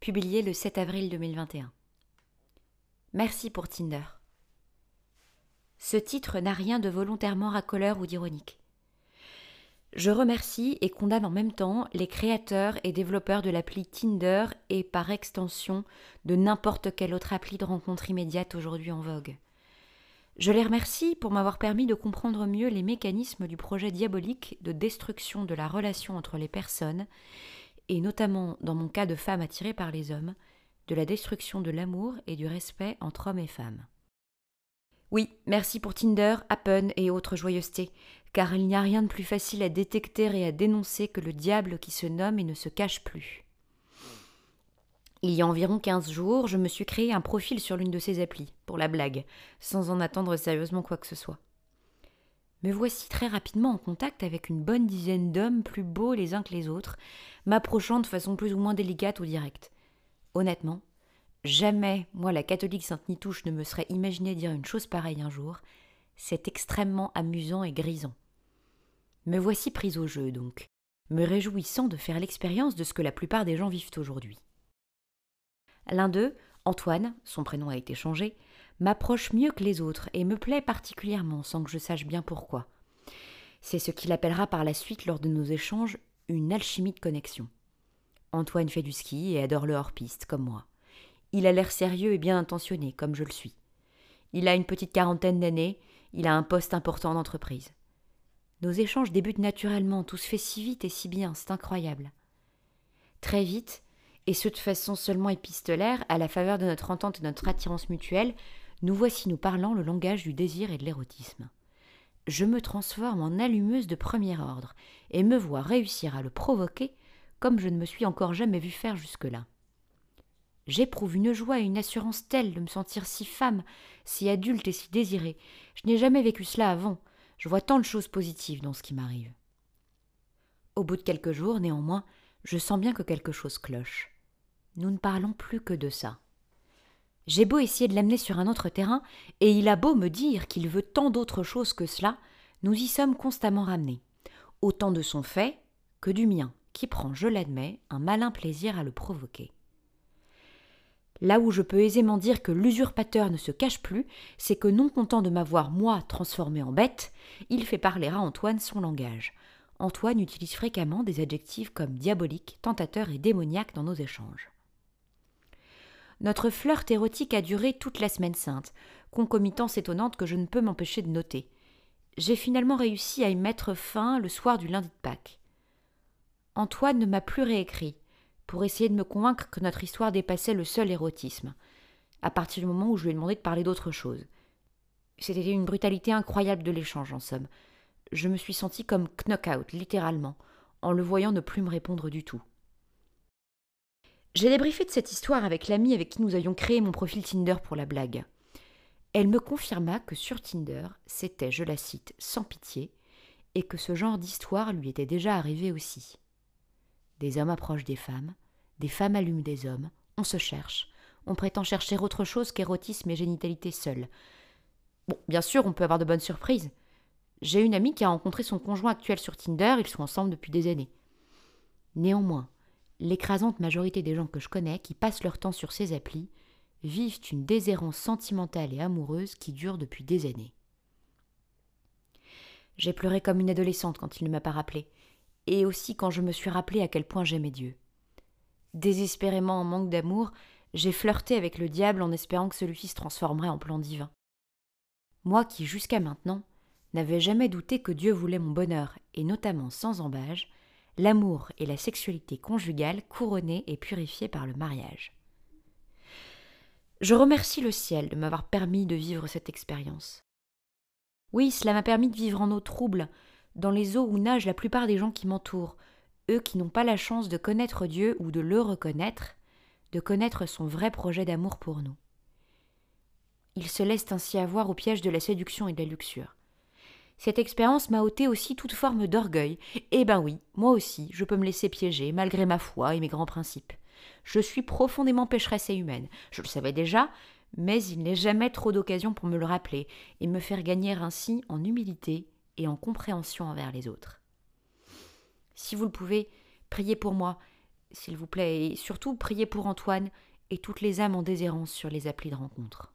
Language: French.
publié le 7 avril 2021. Merci pour Tinder. Ce titre n'a rien de volontairement racoleur ou d'ironique. Je remercie et condamne en même temps les créateurs et développeurs de l'appli Tinder et par extension de n'importe quelle autre appli de rencontre immédiate aujourd'hui en vogue. Je les remercie pour m'avoir permis de comprendre mieux les mécanismes du projet diabolique de destruction de la relation entre les personnes, et notamment dans mon cas de femme attirée par les hommes, de la destruction de l'amour et du respect entre hommes et femmes. Oui, merci pour Tinder, Appen et autres joyeusetés, car il n'y a rien de plus facile à détecter et à dénoncer que le diable qui se nomme et ne se cache plus. Il y a environ quinze jours, je me suis créé un profil sur l'une de ces applis, pour la blague, sans en attendre sérieusement quoi que ce soit. Me voici très rapidement en contact avec une bonne dizaine d'hommes plus beaux les uns que les autres, m'approchant de façon plus ou moins délicate ou directe. Honnêtement, Jamais, moi la catholique Sainte Nitouche, ne me serait imaginé dire une chose pareille un jour. C'est extrêmement amusant et grisant. Me voici prise au jeu, donc, me réjouissant de faire l'expérience de ce que la plupart des gens vivent aujourd'hui. L'un d'eux, Antoine, son prénom a été changé, m'approche mieux que les autres et me plaît particulièrement sans que je sache bien pourquoi. C'est ce qu'il appellera par la suite lors de nos échanges une alchimie de connexion. Antoine fait du ski et adore le hors-piste, comme moi. Il a l'air sérieux et bien intentionné, comme je le suis. Il a une petite quarantaine d'années, il a un poste important d'entreprise. Nos échanges débutent naturellement, tout se fait si vite et si bien, c'est incroyable. Très vite, et ce de façon seulement épistolaire, à la faveur de notre entente et de notre attirance mutuelle, nous voici nous parlant le langage du désir et de l'érotisme. Je me transforme en allumeuse de premier ordre, et me vois réussir à le provoquer comme je ne me suis encore jamais vu faire jusque-là. J'éprouve une joie et une assurance telle de me sentir si femme, si adulte et si désirée. Je n'ai jamais vécu cela avant. Je vois tant de choses positives dans ce qui m'arrive. Au bout de quelques jours, néanmoins, je sens bien que quelque chose cloche. Nous ne parlons plus que de ça. J'ai beau essayer de l'amener sur un autre terrain, et il a beau me dire qu'il veut tant d'autres choses que cela, nous y sommes constamment ramenés. Autant de son fait que du mien, qui prend, je l'admets, un malin plaisir à le provoquer. Là où je peux aisément dire que l'usurpateur ne se cache plus, c'est que non content de m'avoir, moi, transformé en bête, il fait parler à Antoine son langage. Antoine utilise fréquemment des adjectifs comme diabolique, tentateur et démoniaque dans nos échanges. Notre flirt érotique a duré toute la semaine sainte, concomitance étonnante que je ne peux m'empêcher de noter. J'ai finalement réussi à y mettre fin le soir du lundi de Pâques. Antoine ne m'a plus réécrit pour essayer de me convaincre que notre histoire dépassait le seul érotisme, à partir du moment où je lui ai demandé de parler d'autre chose. C'était une brutalité incroyable de l'échange, en somme. Je me suis sentie comme knock-out, littéralement, en le voyant ne plus me répondre du tout. J'ai débriefé de cette histoire avec l'amie avec qui nous avions créé mon profil Tinder pour la blague. Elle me confirma que sur Tinder, c'était, je la cite, sans pitié, et que ce genre d'histoire lui était déjà arrivé aussi. Des hommes approchent des femmes, des femmes allument des hommes, on se cherche, on prétend chercher autre chose qu'érotisme et génitalité seuls. Bon, bien sûr, on peut avoir de bonnes surprises. J'ai une amie qui a rencontré son conjoint actuel sur Tinder, ils sont ensemble depuis des années. Néanmoins, l'écrasante majorité des gens que je connais qui passent leur temps sur ces applis vivent une déshérence sentimentale et amoureuse qui dure depuis des années. J'ai pleuré comme une adolescente quand il ne m'a pas rappelé, et aussi quand je me suis rappelé à quel point j'aimais Dieu. Désespérément en manque d'amour, j'ai flirté avec le diable en espérant que celui-ci se transformerait en plan divin. Moi qui, jusqu'à maintenant, n'avais jamais douté que Dieu voulait mon bonheur, et notamment sans embâge, l'amour et la sexualité conjugale couronnée et purifiée par le mariage. Je remercie le ciel de m'avoir permis de vivre cette expérience. Oui, cela m'a permis de vivre en eau trouble, dans les eaux où nagent la plupart des gens qui m'entourent, eux qui n'ont pas la chance de connaître Dieu ou de le reconnaître, de connaître son vrai projet d'amour pour nous. Ils se laissent ainsi avoir au piège de la séduction et de la luxure. Cette expérience m'a ôté aussi toute forme d'orgueil. Eh ben oui, moi aussi, je peux me laisser piéger, malgré ma foi et mes grands principes. Je suis profondément pécheresse et humaine. Je le savais déjà, mais il n'est jamais trop d'occasion pour me le rappeler et me faire gagner ainsi en humilité et en compréhension envers les autres. Si vous le pouvez, priez pour moi. s'il vous plaît, et surtout priez pour Antoine et toutes les âmes en déshérence sur les applis de rencontre.